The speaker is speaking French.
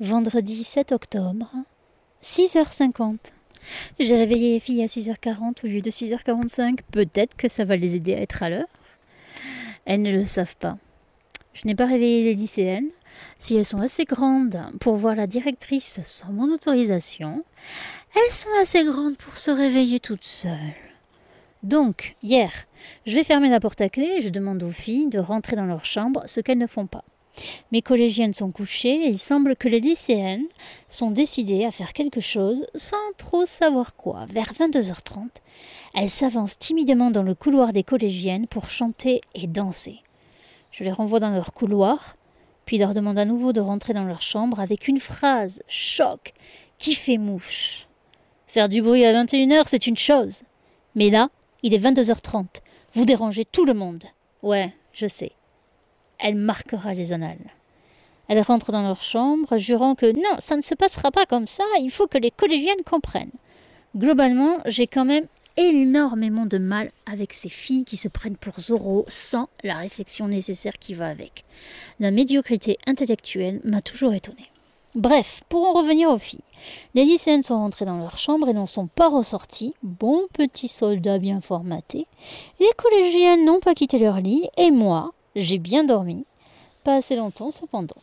Vendredi 7 octobre, 6h50. J'ai réveillé les filles à 6h40 au lieu de 6h45. Peut-être que ça va les aider à être à l'heure. Elles ne le savent pas. Je n'ai pas réveillé les lycéennes. Si elles sont assez grandes pour voir la directrice sans mon autorisation, elles sont assez grandes pour se réveiller toutes seules. Donc, hier, je vais fermer la porte à clé et je demande aux filles de rentrer dans leur chambre, ce qu'elles ne font pas. Mes collégiennes sont couchées et il semble que les lycéennes sont décidées à faire quelque chose sans trop savoir quoi. Vers 22h30, elles s'avancent timidement dans le couloir des collégiennes pour chanter et danser. Je les renvoie dans leur couloir, puis leur demande à nouveau de rentrer dans leur chambre avec une phrase choc qui fait mouche. Faire du bruit à 21h, c'est une chose. Mais là, il est 22h30. Vous dérangez tout le monde. Ouais, je sais elle marquera les annales. Elles rentrent dans leur chambre, jurant que non, ça ne se passera pas comme ça, il faut que les collégiennes comprennent. Globalement, j'ai quand même énormément de mal avec ces filles qui se prennent pour Zorro sans la réflexion nécessaire qui va avec. La médiocrité intellectuelle m'a toujours étonnée. Bref, pour en revenir aux filles, les lycéennes sont rentrées dans leur chambre et n'en sont pas ressorties, bons petits soldats bien formatés. Les collégiennes n'ont pas quitté leur lit, et moi, j'ai bien dormi, pas assez longtemps cependant.